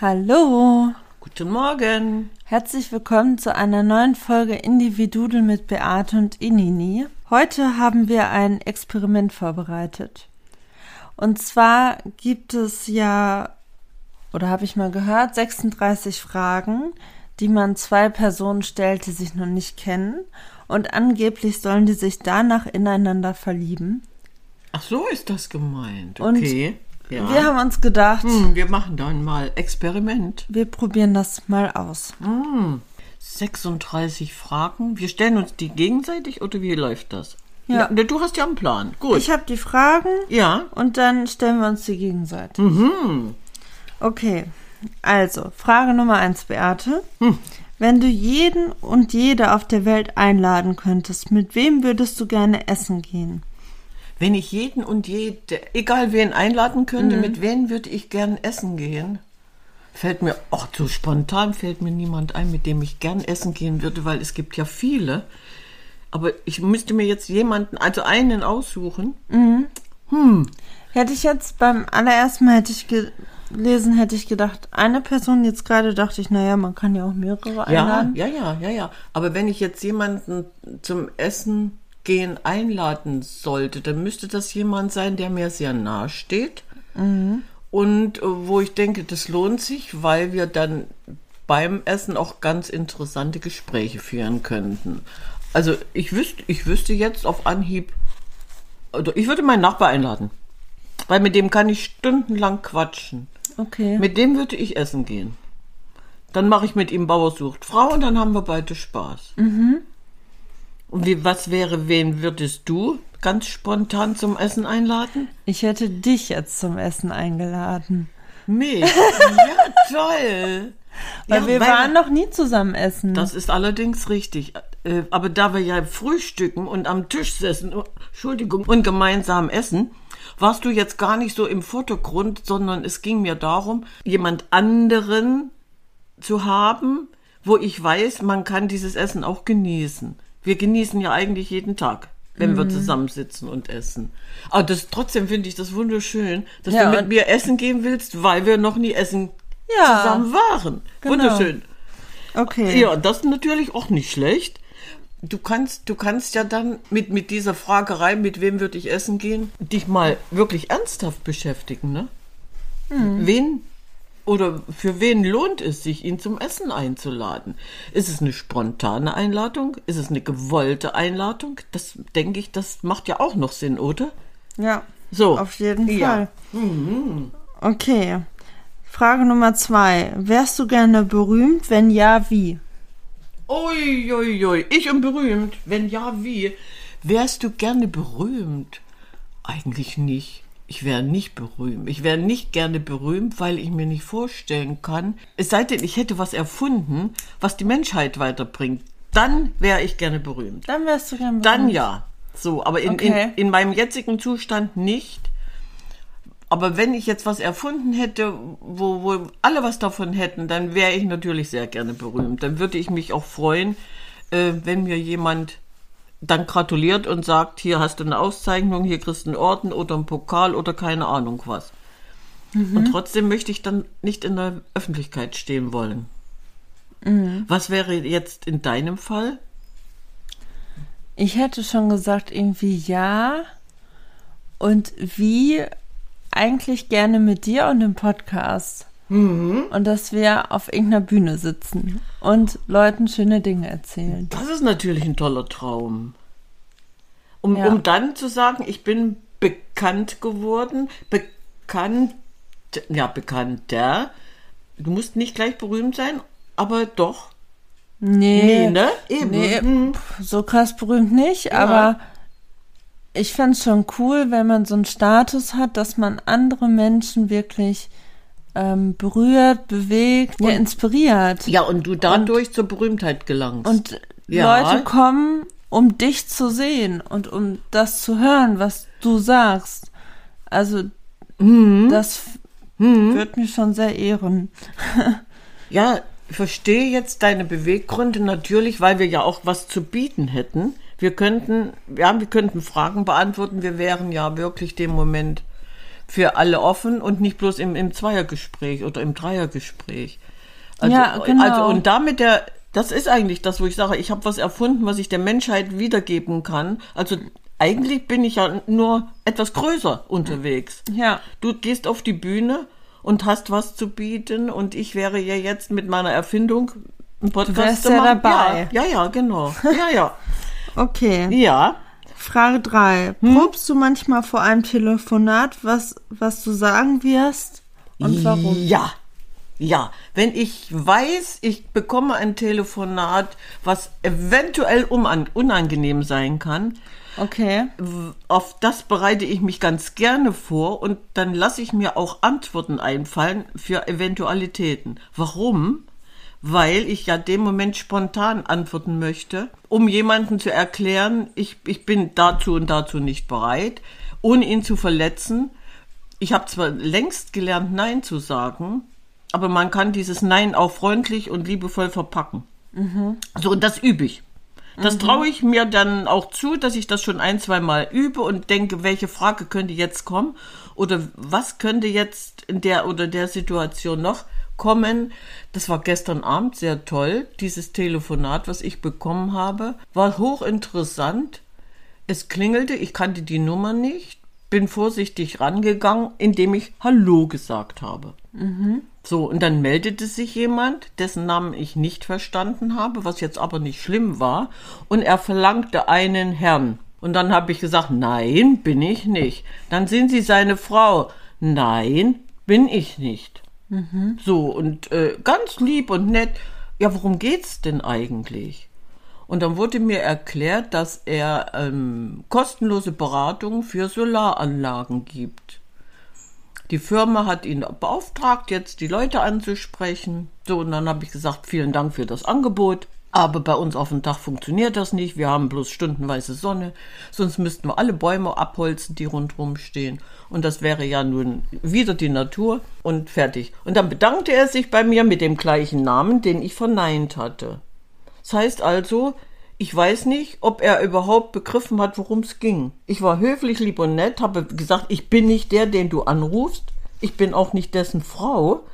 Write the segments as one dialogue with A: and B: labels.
A: Hallo,
B: Guten Morgen.
A: herzlich willkommen zu einer neuen Folge Individudel mit Beate und Inini. Heute haben wir ein Experiment vorbereitet. Und zwar gibt es ja, oder habe ich mal gehört, 36 Fragen, die man zwei Personen stellt, die sich noch nicht kennen. Und angeblich sollen die sich danach ineinander verlieben.
B: Ach so ist das gemeint.
A: Und
B: Okay. Ja.
A: Wir haben uns gedacht,
B: hm, wir machen dann mal Experiment.
A: wir probieren das mal aus.
B: 36 Fragen. Wir stellen uns die gegenseitig oder wie läuft das?
A: Ja.
B: du hast ja einen Plan. Gut.
A: Ich habe die Fragen
B: ja.
A: und dann stellen wir uns die gegenseitig. Okay, also Frage Nummer eins, Beate. Wenn du jeden und jede auf der Welt einladen könntest, mit wem würdest du gerne essen gehen?
B: Wenn ich jeden und jede, egal wen einladen könnte, mit wem würde ich gern essen gehen? Fällt mir, ach, so spontan fällt mir niemand ein, mit dem ich gern essen gehen würde, weil es gibt ja viele. Aber ich müsste mir jetzt jemanden, also einen aussuchen.
A: Hätte ich jetzt beim allerersten Mal hätte ich gelesen, hätte ich gedacht, eine Person, jetzt gerade dachte ich, naja, man kann ja auch mehrere
B: Ja,
A: einladen.
B: ja, ja, ja, ja. Aber wenn ich jetzt jemanden zum Essen gehen einladen sollte, dann müsste das jemand sein, der mir sehr nahe steht. Und äh, wo ich denke, das lohnt sich, weil wir dann beim Essen auch ganz interessante Gespräche führen könnten. Also ich wüsste, ich wüsste jetzt auf Anhieb, oder ich würde meinen Nachbar einladen. Weil mit dem kann ich stundenlang quatschen.
A: Okay.
B: Mit dem würde ich essen gehen. Dann mache ich mit ihm Bauer sucht Frau und dann haben wir beide Spaß. Und wie, was wäre, wen würdest du ganz spontan zum Essen einladen?
A: ich hätte dich jetzt zum Essen eingeladen.
B: Mich. ja, toll.
A: Weil
B: ja,
A: wir waren noch nie zusammen essen.
B: Das ist allerdings richtig. Äh, Aber da wir ja frühstücken und am Tisch sitzen, oh, Entschuldigung, und gemeinsam essen, warst du jetzt gar nicht so im Vordergrund, sondern es ging mir darum, jemand anderen zu haben, wo ich weiß, man kann dieses Essen auch genießen. Wir genießen ja eigentlich jeden Tag, wenn
A: Mhm.
B: wir zusammensitzen und essen. Aber das, trotzdem finde ich das wunderschön, dass
A: Ja,
B: du mit mir essen gehen willst, weil wir noch nie essen
A: Ja,
B: zusammen waren.
A: genau.
B: Wunderschön.
A: okay.
B: Ja, das ist natürlich auch nicht schlecht. Du kannst, du kannst ja dann mit, mit dieser Fragerei, mit wem würde ich essen gehen, dich mal wirklich ernsthaft beschäftigen, ne? Wen oder für wen lohnt es sich, ihn zum Essen einzuladen? Ist es eine spontane Einladung? Ist es eine gewollte Einladung? Das denke ich, das macht ja auch noch Sinn, oder?
A: Ja,
B: So.
A: auf jeden
B: Ja.
A: Fall. Okay. Frage Nummer zwei. Wärst du gerne berühmt? Wenn ja, wie?
B: Uiuiui, ui, ui. ich und berühmt. Wenn ja, wie? Wärst du gerne berühmt? Eigentlich nicht. Ich wäre nicht berühmt. Ich wäre nicht gerne berühmt, weil ich mir nicht vorstellen kann, es sei denn, ich hätte was erfunden, was die Menschheit weiterbringt. Dann wäre ich gerne berühmt.
A: Dann wärst du gerne berühmt.
B: Dann ja. So, aber in,
A: Okay.
B: in, in meinem jetzigen Zustand nicht. Aber wenn ich jetzt was erfunden hätte, wo, wo alle was davon hätten, dann wäre ich natürlich sehr gerne berühmt. Dann würde ich mich auch freuen, äh, wenn mir jemand dann gratuliert und sagt, hier hast du eine Auszeichnung, hier kriegst du einen Orden oder einen Pokal oder keine Ahnung was. Und trotzdem möchte ich dann nicht in der Öffentlichkeit stehen wollen. Was wäre jetzt in deinem Fall?
A: Ich hätte schon gesagt, irgendwie ja. Und wie eigentlich gerne mit dir und dem Podcast. Und dass wir auf irgendeiner Bühne sitzen und Leuten schöne Dinge erzählen.
B: Das ist natürlich ein toller Traum. Um,
A: Ja.
B: um dann zu sagen, ich bin bekannt geworden, bekannt, ja, bekannter. Du musst nicht gleich berühmt sein, aber doch.
A: Nee,
B: Nee, ne? Eben.
A: Nee,
B: Mhm.
A: so krass berühmt nicht, aber ich fände es schon cool, wenn man so einen Status hat, dass man andere Menschen wirklich ähm, berührt, bewegt, ja, inspiriert.
B: Ja, und du dadurch zur Berühmtheit gelangst.
A: Und
B: Ja.
A: Leute kommen, um dich zu sehen und um das zu hören, was du sagst. Also,
B: Mhm.
A: das wird mich schon sehr ehren.
B: Ja, ich verstehe jetzt deine Beweggründe natürlich, weil wir ja auch was zu bieten hätten. Wir könnten, ja, wir könnten Fragen beantworten. Wir wären ja wirklich dem Moment für alle offen und nicht bloß im, im Zweiergespräch oder im Dreiergespräch. Also,
A: Ja, genau.
B: also und damit der, das ist eigentlich das, wo ich sage, ich habe was erfunden, was ich der Menschheit wiedergeben kann. Also eigentlich bin ich ja nur etwas größer unterwegs.
A: Ja.
B: Du gehst auf die Bühne und hast was zu bieten und ich wäre ja jetzt mit meiner Erfindung ein Podcast
A: wärst
B: zu
A: ja dabei.
B: Ja, ja, ja, genau. Ja, ja.
A: Okay.
B: Ja.
A: Frage 3.
B: Hm?
A: Probst du manchmal vor einem Telefonat, was, was du sagen wirst und warum?
B: Ja. Ja, wenn ich weiß, ich bekomme ein Telefonat, was eventuell unangenehm sein kann,
A: Okay.
B: auf das bereite ich mich ganz gerne vor und dann lasse ich mir auch Antworten einfallen für Eventualitäten. Warum? Weil ich ja dem Moment spontan antworten möchte, um jemanden zu erklären, ich, ich bin dazu und dazu nicht bereit, ohne ihn zu verletzen. Ich habe zwar längst gelernt, Nein zu sagen, aber man kann dieses Nein auch freundlich und liebevoll verpacken. So, und das übe ich. Das traue ich mir dann auch zu, dass ich das schon ein, zwei Mal übe und denke, welche Frage könnte jetzt kommen oder was könnte jetzt in der oder der Situation noch kommen. Das war gestern Abend sehr toll, dieses Telefonat, was ich bekommen habe, war hochinteressant. Es klingelte, ich kannte die Nummer nicht, bin vorsichtig rangegangen, indem ich Hallo gesagt habe. So, und dann meldete sich jemand, dessen Namen ich nicht verstanden habe, was jetzt aber nicht schlimm war, und er verlangte einen Herrn. Und dann habe ich gesagt, nein, bin ich nicht. Dann sind Sie seine Frau. Nein, bin ich nicht. So, und äh, ganz lieb und nett. Ja, worum geht's denn eigentlich? Und dann wurde mir erklärt, dass er ähm, kostenlose Beratung für Solaranlagen gibt. Die Firma hat ihn beauftragt, jetzt die Leute anzusprechen. So, und dann habe ich gesagt, vielen Dank für das Angebot. Aber bei uns auf dem Dach funktioniert das nicht. Wir haben bloß stundenweise Sonne. Sonst müssten wir alle Bäume abholzen, die rundherum stehen. Und das wäre ja nun wieder die Natur und fertig. Und dann bedankte er sich bei mir mit dem gleichen Namen, den ich verneint hatte. Das heißt also, ich weiß nicht, ob er überhaupt begriffen hat, worum es ging. Ich war höflich, lieb und nett, habe gesagt, ich bin nicht der, den du anrufst. Ich bin auch nicht dessen Frau.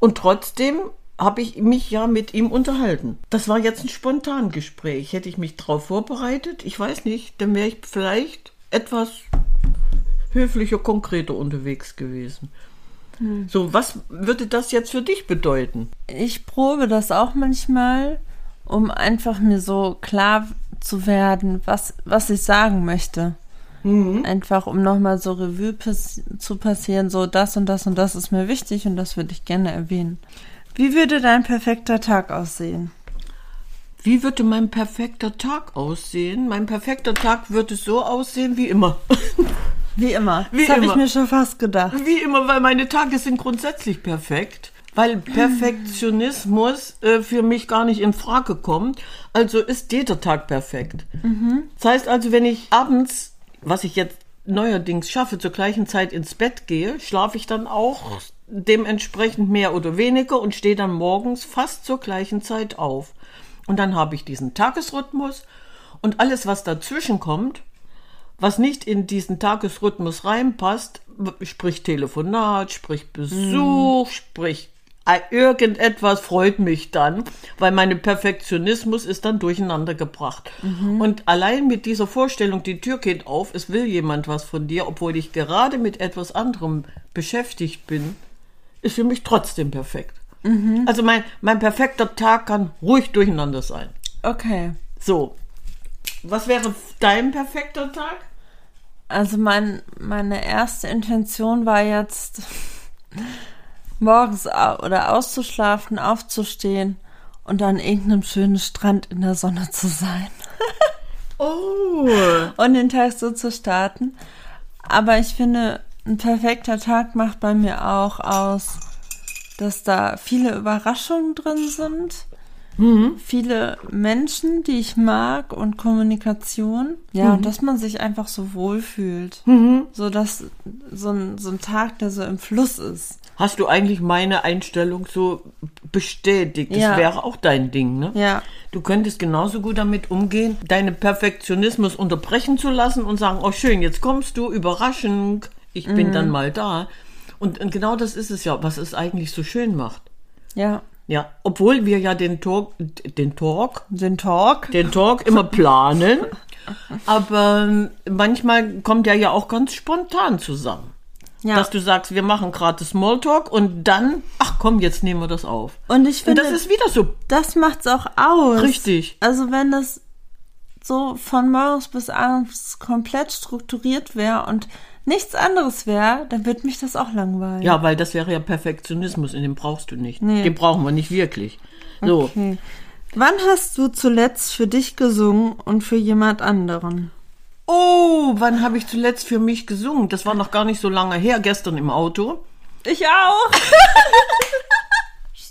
B: Und trotzdem habe ich mich ja mit ihm unterhalten. Das war jetzt ein Spontangespräch. Hätte ich mich darauf vorbereitet? Ich weiß nicht. Dann wäre ich vielleicht etwas höflicher, konkreter unterwegs gewesen. So, was würde das jetzt für dich bedeuten?
A: Ich probe das auch manchmal, um einfach mir so klar zu werden, was, was ich sagen möchte. Einfach um nochmal so Revue pass zu passieren, so das und das und das ist mir wichtig und das würde ich gerne erwähnen. Wie würde dein perfekter Tag aussehen?
B: Wie würde mein perfekter Tag aussehen? Mein perfekter Tag würde so aussehen wie immer.
A: Wie immer.
B: Wie
A: das habe ich mir schon fast gedacht.
B: Wie immer, weil meine Tage sind grundsätzlich perfekt. Weil Perfektionismus äh, für mich gar nicht in Frage kommt. Also ist jeder Tag perfekt. Das heißt also, wenn ich abends, was ich jetzt neuerdings schaffe, zur gleichen Zeit ins Bett gehe, schlafe ich dann auch dementsprechend mehr oder weniger und stehe dann morgens fast zur gleichen Zeit auf. Und dann habe ich diesen Tagesrhythmus und alles, was dazwischen kommt, was nicht in diesen Tagesrhythmus reinpasst, sprich Telefonat, sprich Besuch, sprich äh, irgendetwas freut mich dann, weil mein Perfektionismus ist dann durcheinander gebracht. Und allein mit dieser Vorstellung, die Tür geht auf, es will jemand was von dir, obwohl ich gerade mit etwas anderem beschäftigt bin, ist für mich trotzdem perfekt. Also mein, mein perfekter Tag kann ruhig durcheinander sein.
A: Okay.
B: So. Was wäre dein perfekter Tag?
A: Also mein, meine erste Intention war jetzt morgens oder auszuschlafen, aufzustehen und an irgendeinem schönen Strand in der Sonne zu sein
B: Oh.
A: und den Tag so zu starten. Aber ich finde, ein perfekter Tag macht bei mir auch aus, dass da viele Überraschungen drin sind. Viele Menschen, die ich mag und Kommunikation. Ja, und dass man sich einfach so wohlfühlt. So dass so ein, so ein Tag, der so im Fluss ist.
B: Hast du eigentlich meine Einstellung so bestätigt? Das
A: Ja.
B: wäre auch dein Ding, ne?
A: Ja.
B: Du könntest genauso gut damit umgehen, deinen Perfektionismus unterbrechen zu lassen und sagen, oh schön, jetzt kommst du, Überraschung, Ich bin dann mal da. Und, und genau das ist es ja, was es eigentlich so schön macht.
A: Ja.
B: Ja, obwohl wir ja den Talk, den Talk,
A: Den Talk.
B: den Talk immer planen, aber ähm, manchmal kommt der ja auch ganz spontan zusammen.
A: Ja.
B: Dass du sagst, wir machen gerade Smalltalk und dann, ach komm, jetzt nehmen wir das auf.
A: Und ich
B: Und
A: finde,
B: das ist wieder so
A: das macht's auch aus.
B: Richtig.
A: Also wenn das so von morgens bis abends komplett strukturiert wäre und nichts anderes wäre, dann würde mich das auch langweilen.
B: Ja, weil das wäre ja Perfektionismus und den brauchst du nicht.
A: Nee.
B: Den brauchen wir nicht wirklich. So,
A: Okay. Wann hast du zuletzt für dich gesungen und für jemand anderen?
B: oh, wann habe ich zuletzt für mich gesungen? Das war noch gar nicht so lange her, gestern im Auto.
A: Ich auch.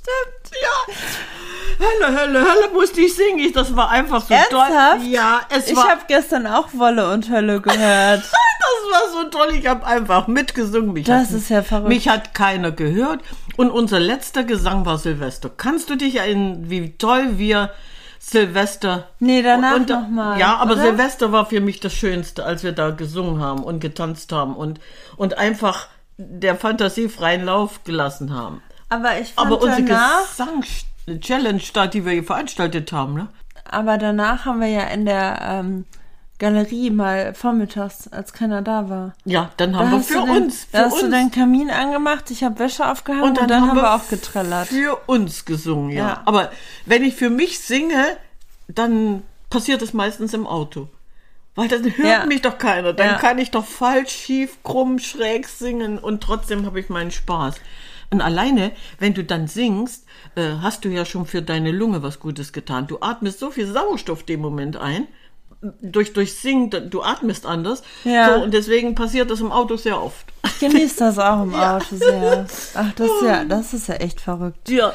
A: Stimmt.
B: Ja. Hölle, Hölle, Hölle musste ich singen. Ich, das war einfach so
A: Ernsthaft?
B: toll. Ja, es
A: Ich
B: war,
A: habe gestern auch Wolle und Hölle gehört.
B: das war so toll. Ich habe einfach mitgesungen. Mich
A: Das
B: hat,
A: ist ja verrückt.
B: Mich hat keiner gehört. Und unser letzter Gesang war Silvester. Kannst du dich erinnern, wie toll wir Silvester.
A: Nee, danach
B: und,
A: noch mal,
B: Ja, aber
A: oder?
B: Silvester war für mich das Schönste, als wir da gesungen haben und getanzt haben und, und einfach der Fantasie freien Lauf gelassen haben.
A: Aber ich fand
B: Aber unsere
A: danach,
B: Gesang-Challenge da, die wir hier veranstaltet haben, ne?
A: aber danach haben wir ja in der ähm, Galerie mal vormittags, als keiner da war.
B: Ja, dann
A: Da
B: haben wir
A: hast
B: für
A: den,
B: uns,
A: da
B: für
A: hast
B: uns,
A: du den Kamin angemacht, ich habe Wäsche aufgehangen und dann, haben wir auch getrellert.
B: für uns gesungen, ja.
A: Ja.
B: Aber wenn ich für mich singe, dann passiert es meistens im Auto. Weil dann hört
A: Ja.
B: mich doch keiner. Dann
A: Ja.
B: kann ich doch falsch, schief, krumm, schräg singen und trotzdem habe ich meinen Spaß. Und alleine, wenn du dann singst, äh, hast du ja schon für deine Lunge was Gutes getan. Du atmest so viel Sauerstoff dem Moment ein. Durch, durch Singen, du atmest anders.
A: Ja.
B: So, und deswegen passiert das im Auto sehr oft.
A: Ich genieße das auch im Auto sehr. Ach, das ist ja, das ist ja echt verrückt.
B: Ja.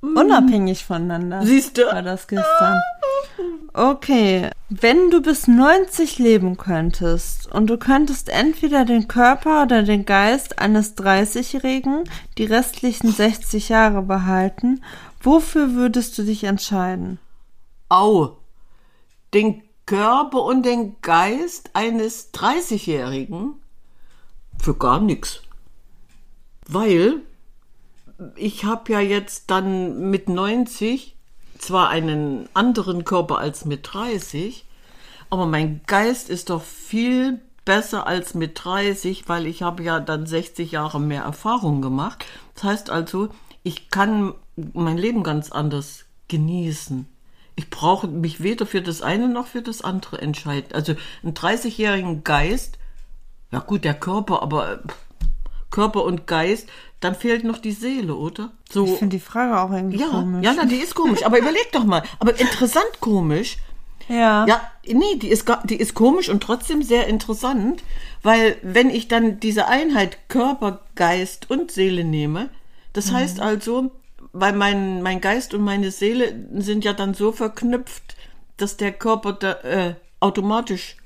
A: Unabhängig voneinander.
B: Siehst du?
A: War das gestern. Okay. Wenn du bis 90 leben könntest und du könntest entweder den Körper oder den Geist eines 30-Jährigen die restlichen 60 Jahre behalten, wofür würdest du dich entscheiden?
B: Au. Den Körper und den Geist eines 30-Jährigen für gar nichts. Weil ich habe ja jetzt dann mit 90 zwar einen anderen Körper als mit 30, aber mein Geist ist doch viel besser als mit 30, weil ich habe ja dann 60 Jahre mehr Erfahrung gemacht. Das heißt also, ich kann mein Leben ganz anders genießen. Ich brauche mich weder für das eine noch für das andere entscheiden. Also einen 30-jährigen Geist, ja gut, der Körper, aber äh, Körper und Geist, dann fehlt noch die Seele, oder? So.
A: Ich finde die Frage auch irgendwie
B: Ja,
A: komisch.
B: ja, na, die ist komisch. Aber überleg doch mal. Aber interessant komisch.
A: ja.
B: Ja, nee, die ist, die ist komisch und trotzdem sehr interessant, weil wenn ich dann diese Einheit Körper, Geist und Seele nehme, das heißt also, weil mein, mein Geist und meine Seele sind ja dann so verknüpft, dass der Körper da, äh, automatisch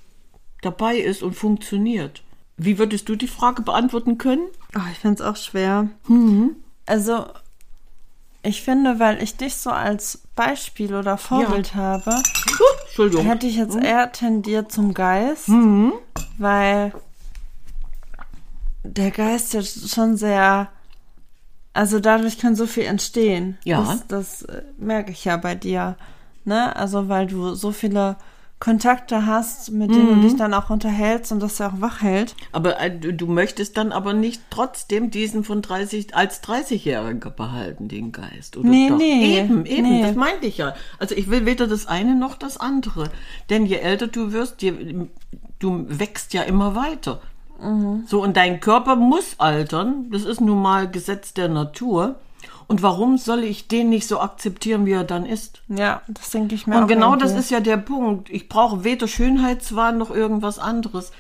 B: dabei ist und funktioniert. Wie würdest du die Frage beantworten können?
A: Oh, ich finde es auch schwer.
B: Mhm.
A: Also, ich finde, weil ich dich so als Beispiel oder Vorbild habe,
B: Huh, Entschuldigung.
A: hätte ich jetzt eher tendiert zum Geist,
B: Mhm.
A: weil der Geist ja schon sehr, also dadurch kann so viel entstehen.
B: Ja.
A: Das, das äh, merke ich ja bei dir. Ne? Also weil du so viele Kontakte hast, mit denen
B: Mhm.
A: du dich dann auch unterhältst und das ja auch wach hält.
B: Aber äh, du, du möchtest dann aber nicht trotzdem diesen von 30 als 30-Jähriger behalten, den Geist, oder
A: Nee,
B: doch?
A: nee,
B: Eben, eben,
A: nee.
B: das meinte ich ja. Also ich will weder das eine noch das andere. Denn je älter du wirst, je, du wächst ja immer weiter.
A: Mhm.
B: So, und dein Körper muss altern. Das ist nun mal Gesetz der Natur. Und warum soll ich den nicht so akzeptieren, wie er dann ist?
A: Ja, das denke ich mir auch.
B: Und genau das
A: irgendwie.
B: ist ja der Punkt. Ich brauche weder Schönheitswahn noch irgendwas anderes.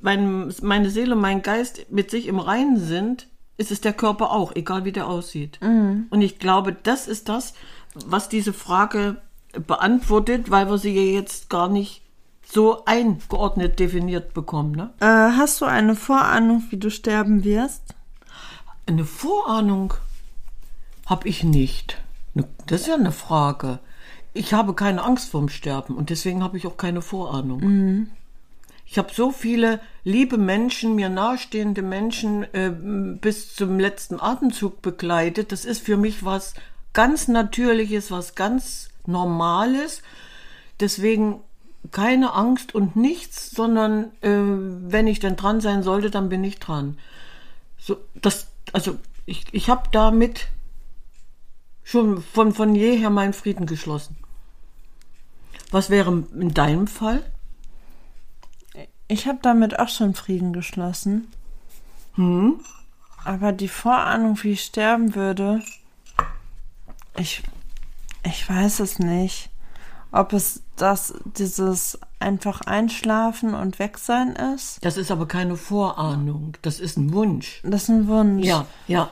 B: Wenn meine Seele, mein Geist mit sich im Reinen sind, ist es der Körper auch, egal wie der aussieht. Und ich glaube, das ist das, was diese Frage beantwortet, weil wir sie ja jetzt gar nicht so eingeordnet definiert bekommen. Ne?
A: Äh, hast du eine Vorahnung, wie du sterben wirst?
B: Eine Vorahnung habe ich nicht. Ne, Das ist ja eine Frage. Ich habe keine Angst vorm Sterben und deswegen habe ich auch keine Vorahnung. Ich habe so viele liebe Menschen, mir nahestehende Menschen äh, bis zum letzten Atemzug begleitet. Das ist für mich was ganz Natürliches, was ganz Normales. Deswegen keine Angst und nichts, sondern äh, wenn ich denn dran sein sollte, dann bin ich dran. So, das, also ich, ich habe damit schon von, von jeher meinen Frieden geschlossen. Was wäre in deinem Fall?
A: Ich habe damit auch schon Frieden geschlossen. Hm? Aber die Vorahnung, wie ich sterben würde, ich, ich weiß es nicht. Ob es das, dieses einfach einschlafen und weg sein ist?
B: Das ist aber keine Vorahnung. Das ist ein Wunsch.
A: Das ist ein Wunsch.
B: Ja, ja.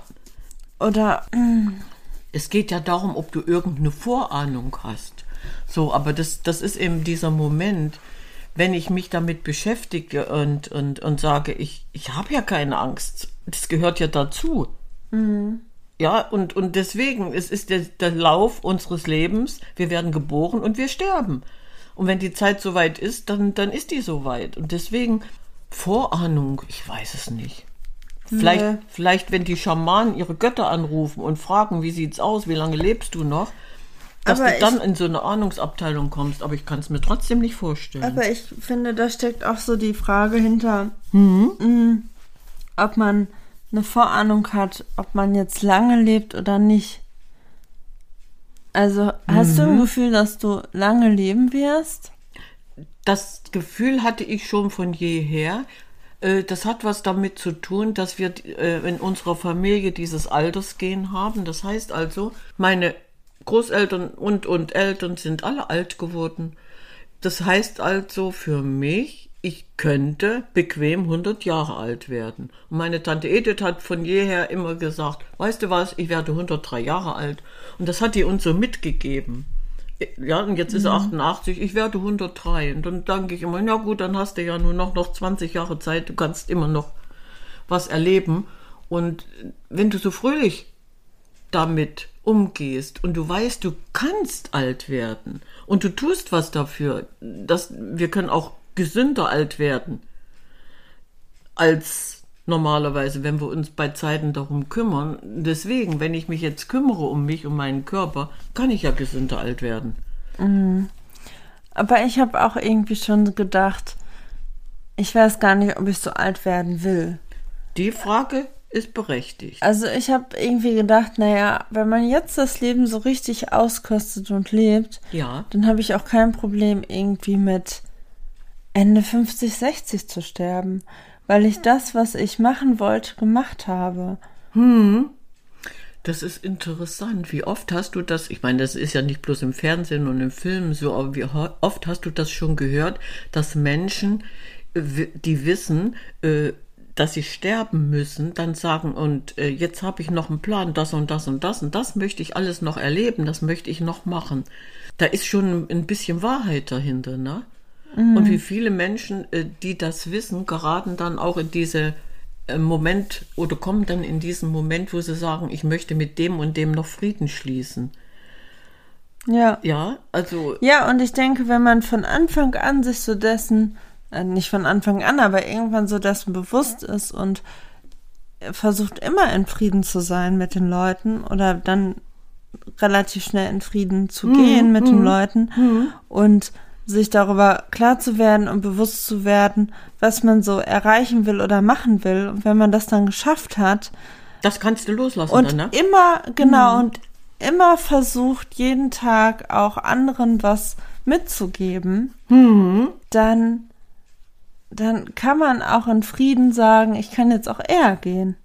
A: Oder.
B: Es geht ja darum, ob du irgendeine Vorahnung hast. So, aber das, das ist eben dieser Moment, wenn ich mich damit beschäftige und, und, und sage, ich, ich habe ja keine Angst. Das gehört ja dazu. Mhm. Ja, und, und deswegen, es ist der, der Lauf unseres Lebens. Wir werden geboren und wir sterben. Und wenn die Zeit soweit ist, dann, dann ist die soweit. Und deswegen, Vorahnung, ich weiß es nicht. Vielleicht, nee. vielleicht, wenn die Schamanen ihre Götter anrufen und fragen, wie sieht's aus, wie lange lebst du noch, dass aber du dann in so eine Ahnungsabteilung kommst, aber ich kann es mir trotzdem nicht vorstellen.
A: Aber ich finde, da steckt auch so die Frage hinter, mhm. mh, ob man eine Vorahnung hat, ob man jetzt lange lebt oder nicht. Also hast mhm. du ein mhm. Gefühl, dass du lange leben wirst?
B: Das Gefühl hatte ich schon von jeher. Äh, das hat was damit zu tun, dass wir äh, in unserer Familie dieses Altersgehen haben. Das heißt also, meine Großeltern und, und Eltern sind alle alt geworden. Das heißt also für mich, ich könnte bequem 100 Jahre alt werden. Und meine Tante Edith hat von jeher immer gesagt, weißt du was, ich werde 103 Jahre alt. Und das hat die uns so mitgegeben. Ja, und jetzt ist er 88, mhm. ich werde 103. Und dann denke ich immer, ja gut, dann hast du ja nur noch, noch 20 Jahre Zeit, du kannst immer noch was erleben. Und wenn du so fröhlich damit umgehst und du weißt, du kannst alt werden und du tust was dafür, dass wir können auch gesünder alt werden als normalerweise, wenn wir uns bei Zeiten darum kümmern. Deswegen, wenn ich mich jetzt kümmere um mich, um meinen Körper, kann ich ja gesünder alt werden.
A: Mhm. Aber ich habe auch irgendwie schon gedacht, ich weiß gar nicht, ob ich so alt werden will.
B: Die Frage ist berechtigt.
A: Also ich habe irgendwie gedacht, naja, wenn man jetzt das Leben so richtig auskostet und lebt,
B: ja.
A: dann habe ich auch kein Problem irgendwie mit Ende 50, 60 zu sterben, weil ich das, was ich machen wollte, gemacht habe.
B: Hm. Das ist interessant. Wie oft hast du das, ich meine, das ist ja nicht bloß im Fernsehen und im Film so, aber wie oft hast du das schon gehört, dass Menschen, äh, die wissen, äh, dass sie sterben müssen, dann sagen, und äh, jetzt habe ich noch einen Plan, das und das und das und das möchte ich alles noch erleben, das möchte ich noch machen. Da ist schon ein bisschen Wahrheit dahinter, ne? Mhm. Und wie viele Menschen, äh, die das wissen, geraten dann auch in diese äh, Moment oder kommen dann in diesen Moment, wo sie sagen, ich möchte mit dem und dem noch Frieden schließen.
A: Ja.
B: Ja, also.
A: Ja, und ich denke, wenn man von Anfang an sich so dessen, äh, nicht von Anfang an, aber irgendwann so dessen bewusst ist und versucht immer in Frieden zu sein mit den Leuten oder dann relativ schnell in Frieden zu mhm. gehen mit mhm. den Leuten mhm. und sich darüber klar zu werden und bewusst zu werden, was man so erreichen will oder machen will. Und wenn man das dann geschafft hat.
B: Das kannst du loslassen
A: und
B: dann, ne?
A: Immer, genau, mhm. und immer versucht, jeden Tag auch anderen was mitzugeben,
B: mhm.
A: dann, dann kann man auch in Frieden sagen, ich kann jetzt auch eher gehen.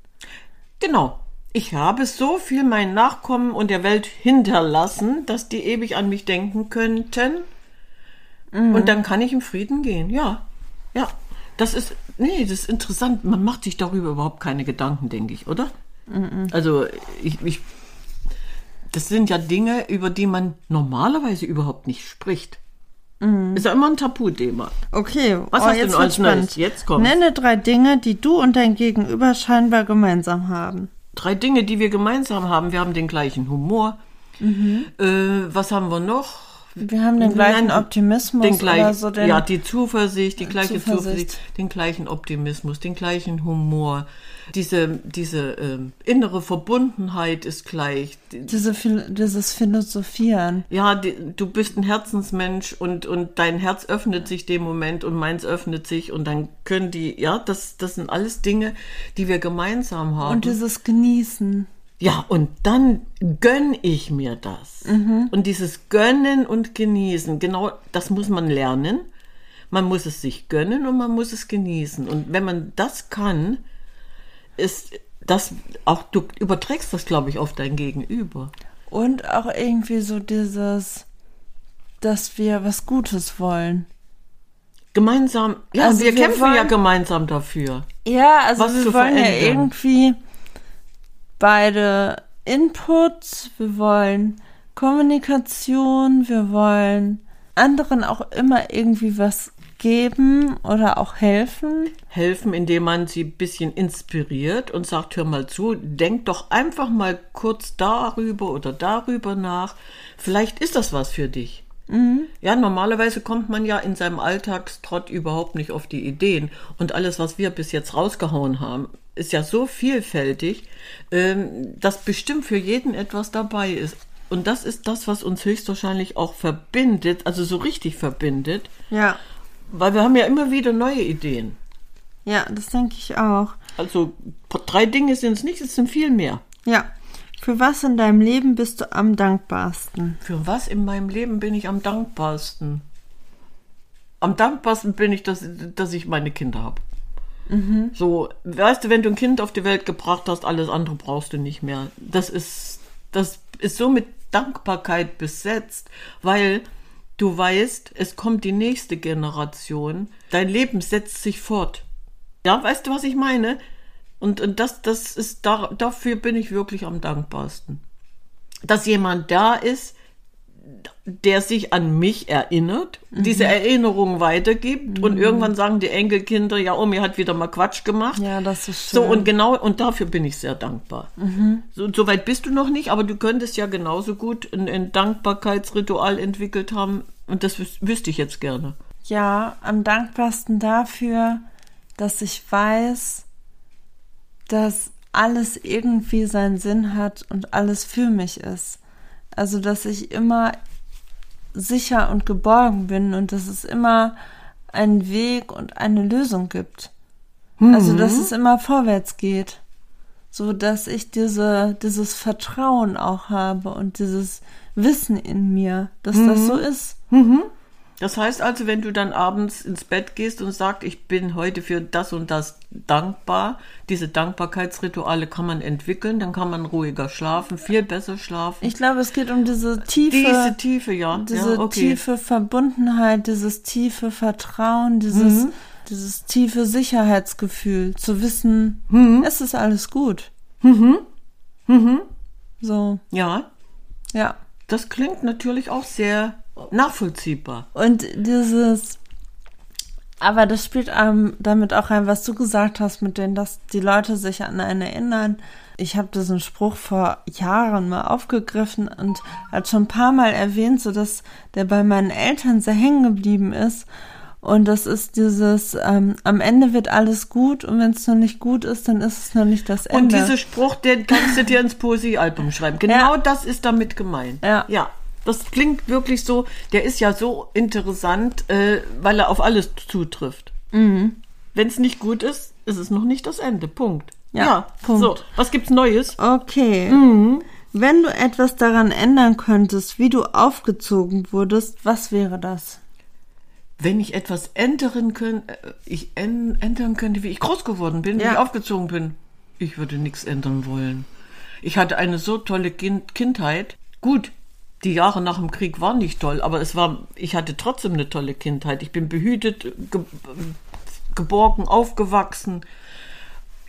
B: Genau. Ich habe so viel meinen Nachkommen und der Welt hinterlassen, dass die ewig an mich denken könnten. Mhm. Und dann kann ich im Frieden gehen. Ja, ja. Das ist, nee, das ist interessant. Man macht sich darüber überhaupt keine Gedanken, denke ich, oder? Mhm. Also, ich, ich, das sind ja Dinge, über die man normalerweise überhaupt nicht spricht. Mhm. Ist ja immer ein Tabuthema.
A: Okay,
B: was oh, hast du denn als Neues? Jetzt kommt.
A: Nenne drei Dinge, die du und dein Gegenüber scheinbar gemeinsam haben.
B: Drei Dinge, die wir gemeinsam haben. Wir haben den gleichen Humor. Mhm. Äh, was haben wir noch?
A: Wir haben den gleichen
B: Nein,
A: Optimismus
B: den gleichen,
A: oder so. Den,
B: ja, die Zuversicht, die gleiche
A: Zuversicht.
B: Zuversicht. den gleichen Optimismus, den gleichen Humor. Diese, diese ähm, innere Verbundenheit ist gleich. Die-
A: diese, dieses Philosophieren.
B: Ja, die, du bist ein Herzensmensch und, und dein Herz öffnet sich dem Moment und meins öffnet sich und dann können die, ja, das, das sind alles Dinge, die wir gemeinsam haben.
A: Und dieses Genießen.
B: Ja, und dann gönn ich mir das. Und dieses Gönnen und Genießen, genau das muss man lernen. Man muss es sich gönnen und man muss es genießen. Und wenn man das kann, ist das auch, du überträgst das, glaube ich, auf dein Gegenüber.
A: Und auch irgendwie so dieses, dass wir was Gutes wollen.
B: Gemeinsam, ja,
A: Also
B: wir,
A: wir
B: kämpfen ja
A: wollen-
B: gemeinsam dafür.
A: Ja, also
B: Was
A: wir
B: zu
A: wollen ja
B: verändern.
A: irgendwie beide Inputs, wir wollen Kommunikation, wir wollen anderen auch immer irgendwie was geben oder auch helfen.
B: helfen, indem man sie ein bisschen inspiriert und sagt, hör mal zu, denk doch einfach mal kurz darüber oder darüber nach. Vielleicht ist das was für dich. Ja, normalerweise kommt man ja in seinem Alltagstrott überhaupt nicht auf die Ideen. Und alles, was wir bis jetzt rausgehauen haben, ist ja so vielfältig, ähm, dass bestimmt für jeden etwas dabei ist. Und das ist das, was uns höchstwahrscheinlich auch verbindet, also so richtig verbindet,
A: Ja.
B: weil wir haben ja immer wieder neue Ideen.
A: Ja, das denke ich auch.
B: Also drei Dinge sind es nicht, es sind viel mehr.
A: Ja. Für was in deinem Leben bist du am dankbarsten?
B: Für was in meinem Leben bin ich am dankbarsten? Am dankbarsten bin ich, dass, dass ich meine Kinder habe. So, weißt du, wenn du ein Kind auf die Welt gebracht hast, alles andere brauchst du nicht mehr. Das ist, das ist so mit Dankbarkeit besetzt, weil du weißt, es kommt die nächste Generation. Dein Leben setzt sich fort. Ja, weißt du, was ich meine? Und, und das, das ist, da, dafür bin ich wirklich am dankbarsten. Dass jemand da ist, der sich an mich erinnert, diese Erinnerung weitergibt und irgendwann sagen die Enkelkinder, ja, Omi hat wieder mal Quatsch gemacht.
A: Ja, das ist
B: So,
A: schön.
B: und genau, und dafür bin ich sehr dankbar. So, so weit bist du noch nicht, aber du könntest ja genauso gut ein, ein Dankbarkeitsritual entwickelt haben und das wüs wüsste ich jetzt gerne.
A: Ja, am dankbarsten dafür, dass ich weiß, dass alles irgendwie seinen Sinn hat und alles für mich ist. Also, dass ich immer sicher und geborgen bin und dass es immer einen Weg und eine Lösung gibt. Also, dass es immer vorwärts geht. So dass ich diese, dieses Vertrauen auch habe und dieses Wissen in mir, dass das so ist.
B: Das heißt also, wenn du dann abends ins Bett gehst und sagst, ich bin heute für das und das dankbar, diese Dankbarkeitsrituale kann man entwickeln, dann kann man ruhiger schlafen, viel besser schlafen.
A: Ich glaube, es geht um diese tiefe,
B: Diese Tiefe, ja.
A: diese
B: ja, okay.
A: tiefe Verbundenheit, dieses tiefe Vertrauen, dieses,
B: Mhm.
A: dieses tiefe Sicherheitsgefühl, zu wissen,
B: Mhm.
A: es ist alles gut. So,
B: Ja,
A: ja.
B: das klingt natürlich auch sehr nachvollziehbar.
A: Und dieses, aber das spielt ähm, damit auch rein, was du gesagt hast, mit denen, dass die Leute sich an einen erinnern. Ich habe diesen Spruch vor Jahren mal aufgegriffen und hat schon ein paar Mal erwähnt, so dass der bei meinen Eltern sehr hängen geblieben ist. Und das ist dieses, ähm, am Ende wird alles gut und wenn es noch nicht gut ist, dann ist es noch nicht das Ende.
B: Und dieser Spruch, den kannst du dir ins Poesiealbum schreiben. Genau
A: Ja.
B: das ist damit gemeint.
A: Ja.
B: Ja. Das klingt wirklich so, der ist ja so interessant, äh, weil er auf alles zutrifft.
A: Mhm.
B: Wenn es nicht gut ist, ist es noch nicht das Ende. Punkt.
A: Ja, Punkt.
B: So, was gibt's Neues?
A: Okay.
B: Mhm.
A: Wenn du etwas daran ändern könntest, wie du aufgezogen wurdest, was wäre das?
B: Wenn ich etwas ändern könnte, äh, ich änd- ändern könnte, wie ich groß geworden bin, wie
A: Ja.
B: ich aufgezogen bin, ich würde nichts ändern wollen. Ich hatte eine so tolle kind Kindheit. Gut, die Jahre nach dem Krieg waren nicht toll, aber es war, ich hatte trotzdem eine tolle Kindheit. Ich bin behütet, ge geborgen, aufgewachsen.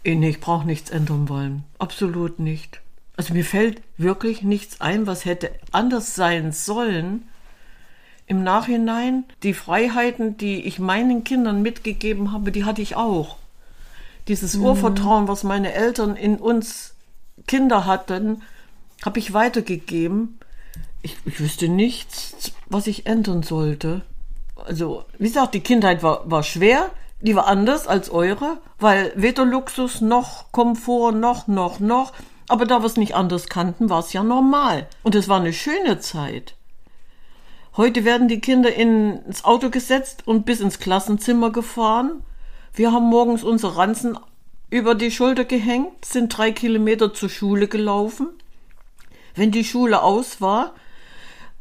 B: Nee, ich brauche nichts ändern wollen. Absolut nicht. Also mir fällt wirklich nichts ein, was hätte anders sein sollen. Im Nachhinein, die Freiheiten, die ich meinen Kindern mitgegeben habe, die hatte ich auch. Dieses Urvertrauen, was meine Eltern in uns Kinder hatten, habe ich weitergegeben. Ich, ich wüsste nichts, was ich ändern sollte. Also, wie gesagt, die Kindheit war, war schwer, die war anders als eure, weil weder Luxus noch Komfort noch, noch, noch. Aber da wir es nicht anders kannten, war es ja normal. Und es war eine schöne Zeit. Heute werden die Kinder ins Auto gesetzt und bis ins Klassenzimmer gefahren. Wir haben morgens unsere Ranzen über die Schulter gehängt, sind drei Kilometer zur Schule gelaufen. Wenn die Schule aus war,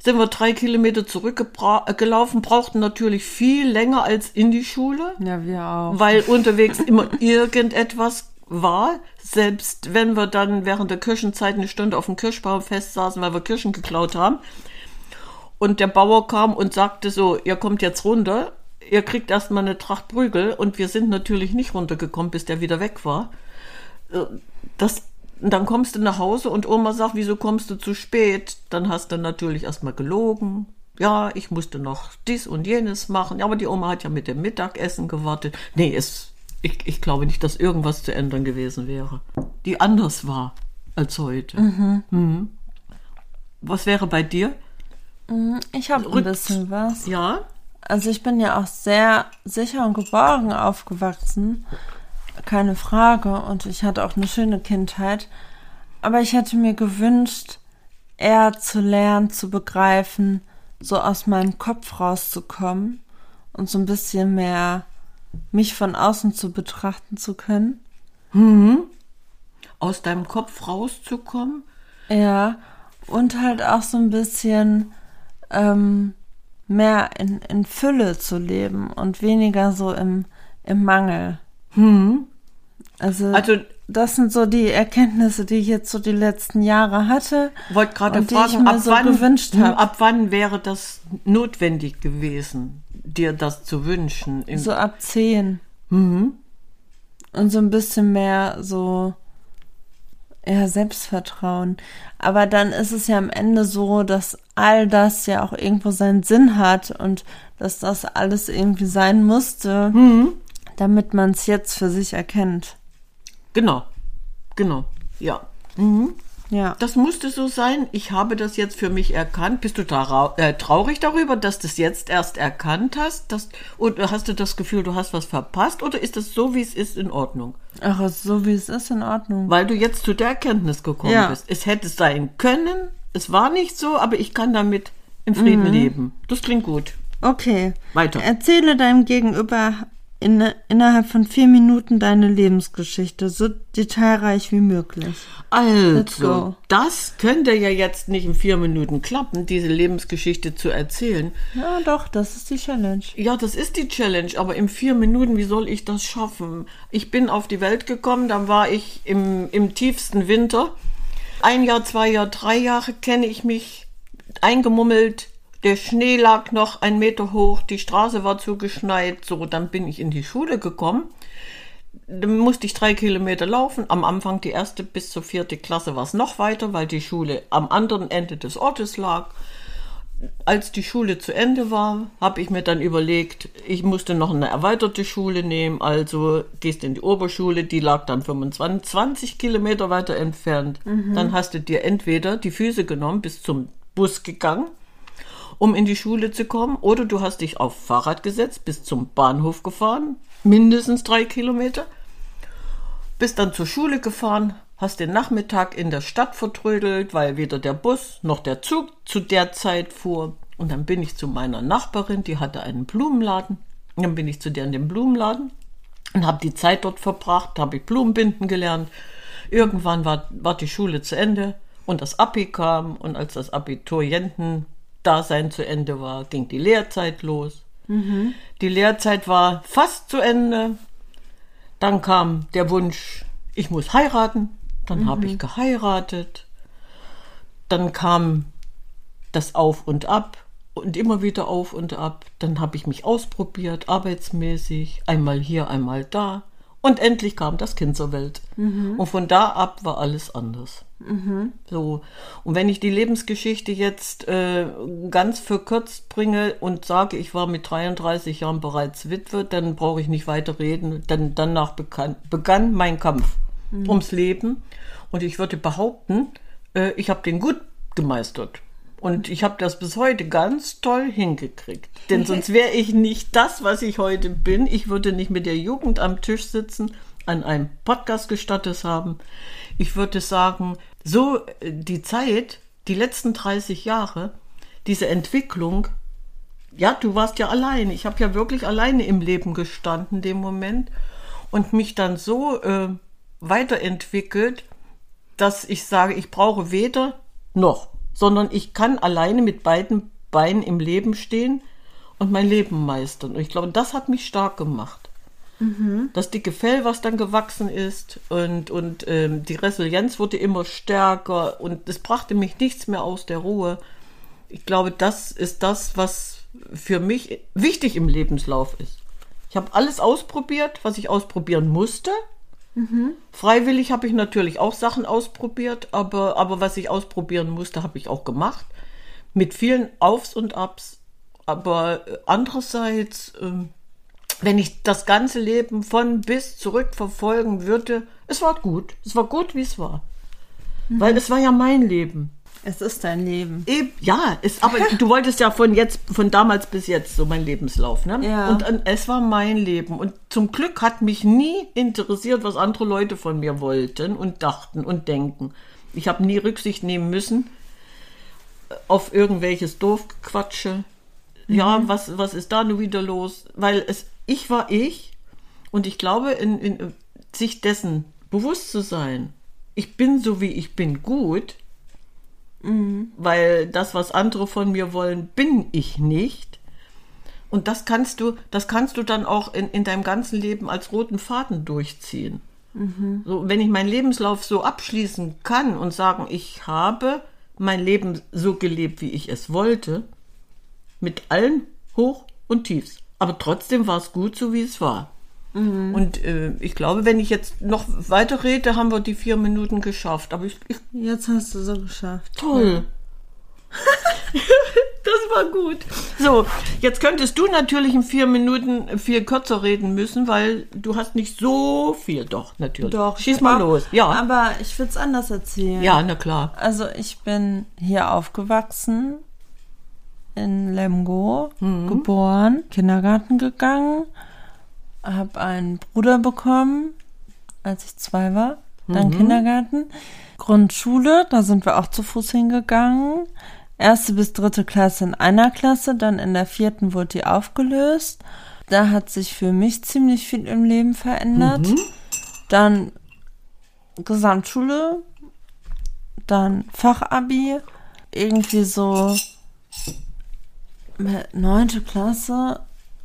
B: sind wir drei Kilometer zurückgelaufen, brauchten natürlich viel länger als in die Schule.
A: Ja, wir auch.
B: Weil unterwegs immer irgendetwas war. Selbst wenn wir dann während der Kirchenzeit eine Stunde auf dem Kirschbaum festsaßen, weil wir Kirschen geklaut haben. Und der Bauer kam und sagte so, ihr kommt jetzt runter, ihr kriegt erstmal eine Tracht Prügel. Und wir sind natürlich nicht runtergekommen, bis der wieder weg war. Äh, das und dann kommst du nach Hause und Oma sagt, wieso kommst du zu spät? Dann hast du natürlich erstmal gelogen. Ja, ich musste noch dies und jenes machen. Ja, aber die Oma hat ja mit dem Mittagessen gewartet. Nee, es, ich, ich glaube nicht, dass irgendwas zu ändern gewesen wäre. Die anders war als heute. Mhm. Mhm. Was wäre bei dir?
A: Mhm, ich habe ein bisschen was.
B: Ja.
A: Also ich bin ja auch sehr sicher und geborgen aufgewachsen keine Frage. Und ich hatte auch eine schöne Kindheit. Aber ich hätte mir gewünscht, eher zu lernen, zu begreifen, so aus meinem Kopf rauszukommen und so ein bisschen mehr mich von außen zu betrachten zu können.
B: Mhm. Aus deinem Kopf rauszukommen?
A: Ja, und halt auch so ein bisschen ähm, mehr in, in Fülle zu leben und weniger so im, im Mangel.
B: Hm.
A: Also, also das sind so die Erkenntnisse, die ich jetzt so die letzten Jahre hatte.
B: Wollte gerade fragen, ab, so wann, ab wann wäre das notwendig gewesen, dir das zu wünschen?
A: so ab zehn.
B: Mhm.
A: Und so ein bisschen mehr so ja, Selbstvertrauen. Aber dann ist es ja am Ende so, dass all das ja auch irgendwo seinen Sinn hat und dass das alles irgendwie sein musste.
B: Mhm
A: damit man es jetzt für sich erkennt.
B: Genau, genau, ja.
A: Mhm. Ja.
B: Das musste so sein. Ich habe das jetzt für mich erkannt. Bist du äh, traurig darüber, dass du es jetzt erst erkannt hast? Dass, oder hast du das Gefühl, du hast was verpasst? Oder ist das so, wie es ist, in Ordnung?
A: Ach, so wie es ist, in Ordnung.
B: Weil du jetzt zu der Erkenntnis gekommen ja. bist. Es hätte sein können, es war nicht so, aber ich kann damit in Frieden mhm. leben. Das klingt gut.
A: Okay.
B: Weiter.
A: Erzähle deinem Gegenüber in, innerhalb von vier Minuten deine Lebensgeschichte, so detailreich wie möglich.
B: Also, das könnte ja jetzt nicht in vier Minuten klappen, diese Lebensgeschichte zu erzählen.
A: Ja, doch, das ist die Challenge.
B: Ja, das ist die Challenge, aber in vier Minuten, wie soll ich das schaffen? Ich bin auf die Welt gekommen, dann war ich im, im tiefsten Winter. Ein Jahr, zwei Jahre, drei Jahre kenne ich mich eingemummelt der Schnee lag noch ein Meter hoch, die Straße war zugeschneit. So, dann bin ich in die Schule gekommen. Dann musste ich drei Kilometer laufen. Am Anfang die erste bis zur vierte Klasse war es noch weiter, weil die Schule am anderen Ende des Ortes lag. Als die Schule zu Ende war, habe ich mir dann überlegt, ich musste noch eine erweiterte Schule nehmen. Also gehst in die Oberschule, die lag dann 25 20 Kilometer weiter entfernt. Mhm. Dann hast du dir entweder die Füße genommen, bis zum Bus gegangen um in die Schule zu kommen. Oder du hast dich auf Fahrrad gesetzt, bis zum Bahnhof gefahren, mindestens drei Kilometer, bist dann zur Schule gefahren, hast den Nachmittag in der Stadt vertrödelt, weil weder der Bus noch der Zug zu der Zeit fuhr. Und dann bin ich zu meiner Nachbarin, die hatte einen Blumenladen. Und dann bin ich zu der in den Blumenladen und habe die Zeit dort verbracht, habe ich Blumenbinden gelernt. Irgendwann war, war die Schule zu Ende und das Abi kam und als das Abiturienten Dasein zu Ende war, ging die Lehrzeit los.
A: Mhm.
B: Die Lehrzeit war fast zu Ende. Dann kam der Wunsch, ich muss heiraten. Dann mhm. habe ich geheiratet. Dann kam das Auf und Ab und immer wieder auf und ab. Dann habe ich mich ausprobiert, arbeitsmäßig, einmal hier, einmal da. Und endlich kam das Kind zur Welt. Mhm. Und von da ab war alles anders.
A: Mhm.
B: So. Und wenn ich die Lebensgeschichte jetzt äh, ganz verkürzt bringe und sage, ich war mit 33 Jahren bereits Witwe, dann brauche ich nicht weiter reden. Denn danach begann, begann mein Kampf mhm. ums Leben. Und ich würde behaupten, äh, ich habe den gut gemeistert. Und ich habe das bis heute ganz toll hingekriegt. Denn sonst wäre ich nicht das, was ich heute bin. Ich würde nicht mit der Jugend am Tisch sitzen, an einem Podcast gestattet haben. Ich würde sagen, so äh, die Zeit, die letzten 30 Jahre, diese Entwicklung, ja, du warst ja allein. Ich habe ja wirklich alleine im Leben gestanden, dem Moment. Und mich dann so äh, weiterentwickelt, dass ich sage, ich brauche weder noch, sondern ich kann alleine mit beiden Beinen im Leben stehen und mein Leben meistern. Und ich glaube, das hat mich stark gemacht. Mhm. Das dicke Fell, was dann gewachsen ist und, und ähm, die Resilienz wurde immer stärker und es brachte mich nichts mehr aus der Ruhe. Ich glaube, das ist das, was für mich wichtig im Lebenslauf ist. Ich habe alles ausprobiert, was ich ausprobieren musste. Mhm. Freiwillig habe ich natürlich auch Sachen ausprobiert, aber, aber was ich ausprobieren musste, habe ich auch gemacht. Mit vielen Aufs und Abs. Aber äh, andererseits, ähm, wenn ich das ganze Leben von bis zurück verfolgen würde, es war gut. Es war gut, wie es war. Mhm. Weil es war ja mein Leben.
A: Es ist dein Leben.
B: Eben, ja, ist, aber du wolltest ja von jetzt, von damals bis jetzt so mein Lebenslauf, ne?
A: Ja.
B: Und, und es war mein Leben. Und zum Glück hat mich nie interessiert, was andere Leute von mir wollten und dachten und denken. Ich habe nie Rücksicht nehmen müssen auf irgendwelches Doofquatsche. Mhm. Ja, was, was ist da nun wieder los? Weil es, ich war ich und ich glaube, in, in sich dessen bewusst zu sein, ich bin so wie ich bin gut, Mhm. Weil das, was andere von mir wollen, bin ich nicht. Und das kannst du, das kannst du dann auch in, in deinem ganzen Leben als roten Faden durchziehen. Mhm. So, wenn ich meinen Lebenslauf so abschließen kann und sagen, ich habe mein Leben so gelebt, wie ich es wollte, mit allen Hoch und Tiefs. Aber trotzdem war es gut, so wie es war. Mhm. Und äh, ich glaube, wenn ich jetzt noch weiter rede, haben wir die vier Minuten geschafft. Aber ich, ich
A: jetzt hast du so geschafft.
B: Toll. das war gut. So, jetzt könntest du natürlich in vier Minuten viel kürzer reden müssen, weil du hast nicht so viel. Doch, natürlich.
A: Doch.
B: Schieß mal los.
A: Ja. Aber ich würde es anders erzählen.
B: Ja, na klar.
A: Also ich bin hier aufgewachsen in Lemgo, mhm. geboren, Kindergarten gegangen habe einen Bruder bekommen, als ich zwei war. Dann mhm. Kindergarten. Grundschule, da sind wir auch zu Fuß hingegangen. Erste bis dritte Klasse in einer Klasse, dann in der vierten wurde die aufgelöst. Da hat sich für mich ziemlich viel im Leben verändert. Mhm. Dann Gesamtschule, dann Fachabi, irgendwie so neunte Klasse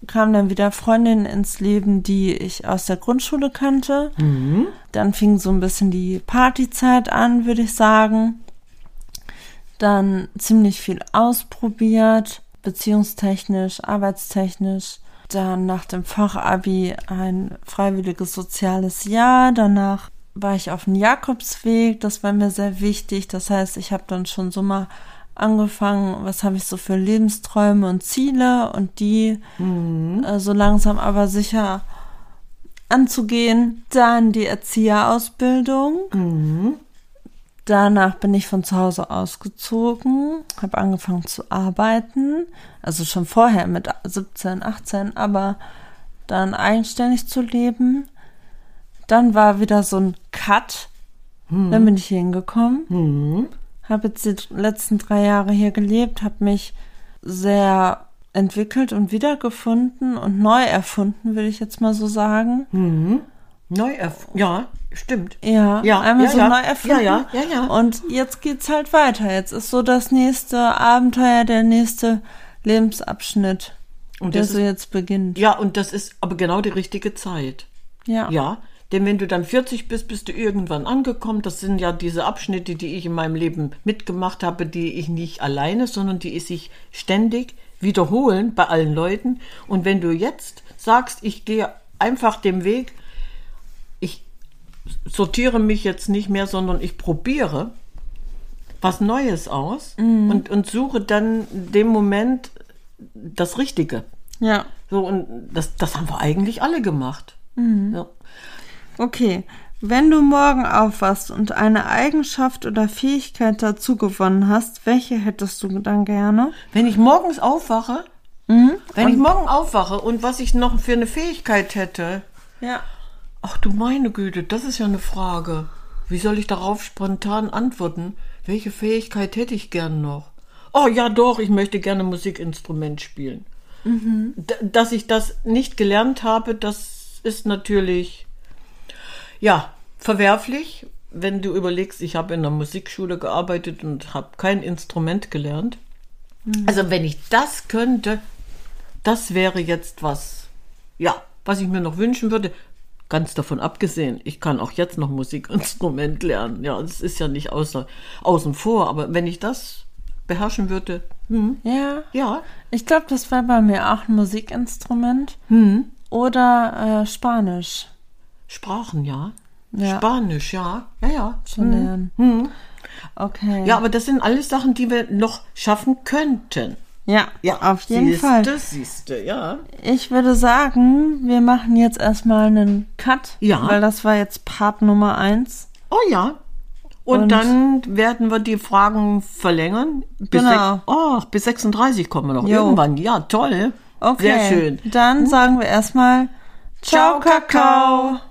A: kamen dann wieder Freundinnen ins Leben, die ich aus der Grundschule kannte. Mhm. Dann fing so ein bisschen die Partyzeit an, würde ich sagen. Dann ziemlich viel ausprobiert, beziehungstechnisch, arbeitstechnisch. Dann nach dem Fachabi ein freiwilliges soziales Jahr. Danach war ich auf dem Jakobsweg. Das war mir sehr wichtig. Das heißt, ich habe dann schon so mal angefangen, was habe ich so für Lebensträume und Ziele und die mhm. äh, so langsam aber sicher anzugehen. Dann die Erzieherausbildung. Mhm. Danach bin ich von zu Hause ausgezogen, habe angefangen zu arbeiten, also schon vorher mit 17, 18, aber dann eigenständig zu leben. Dann war wieder so ein Cut. Mhm. Dann bin ich hier hingekommen. Mhm habe jetzt die letzten drei Jahre hier gelebt, habe mich sehr entwickelt und wiedergefunden und neu erfunden, würde ich jetzt mal so sagen.
B: Mhm. Neu erfunden, ja, stimmt.
A: Ja,
B: ja
A: einmal
B: ja,
A: so
B: ja.
A: neu erfunden.
B: Ja, ja, ja, ja.
A: Und jetzt geht's halt weiter. Jetzt ist so das nächste Abenteuer, der nächste Lebensabschnitt, und der so ist, jetzt beginnt.
B: Ja, und das ist aber genau die richtige Zeit.
A: Ja.
B: Ja, denn wenn du dann 40 bist, bist du irgendwann angekommen. Das sind ja diese Abschnitte, die ich in meinem Leben mitgemacht habe, die ich nicht alleine, sondern die sich ständig wiederholen bei allen Leuten. Und wenn du jetzt sagst, ich gehe einfach den Weg, ich sortiere mich jetzt nicht mehr, sondern ich probiere was Neues aus mhm. und, und suche dann dem Moment das Richtige.
A: Ja.
B: So, und das, das haben wir eigentlich alle gemacht. Mhm. Ja.
A: Okay, Wenn du morgen aufwachst und eine Eigenschaft oder Fähigkeit dazu gewonnen hast, welche hättest du dann gerne?
B: Wenn ich morgens aufwache,
A: Mhm.
B: wenn ich morgen aufwache und was ich noch für eine Fähigkeit hätte,
A: Ja.
B: ach du meine Güte, das ist ja eine Frage. Wie soll ich darauf spontan antworten? Welche Fähigkeit hätte ich gern noch? Oh ja, doch, ich möchte gerne Musikinstrument spielen. D dass ich das nicht gelernt habe, das ist natürlich ja verwerflich, wenn du überlegst, ich habe in der Musikschule gearbeitet und habe kein Instrument gelernt. Also wenn ich das könnte, das wäre jetzt was, ja, was ich mir noch wünschen würde. Ganz davon abgesehen, ich kann auch jetzt noch Musikinstrument lernen. Ja, das ist ja nicht außer, außen vor, aber wenn ich das beherrschen würde, hm,
A: Ja.
B: ja,
A: Ich glaube, das wäre bei mir auch ein Musikinstrument. Oder äh, Spanisch.
B: Sprachen, ja.
A: Ja.
B: Spanisch, ja, ja, ja.
A: Zu lernen. Okay.
B: Ja, aber das sind alles Sachen, die wir noch schaffen könnten.
A: ja, auf jeden
B: siehste,
A: Fall.
B: Siehste, ja.
A: Ich würde sagen, wir machen jetzt erstmal einen Cut.
B: Ja.
A: Weil das war jetzt Part Nummer eins.
B: Oh ja. Und,
A: Und-
B: dann werden wir die Fragen verlängern. Bis
A: Genau.
B: Oh, bis 36 kommen wir noch.
A: Jo.
B: Irgendwann. Ja, toll.
A: Okay.
B: Sehr schön.
A: Dann sagen wir erstmal Ciao.
B: Kakao.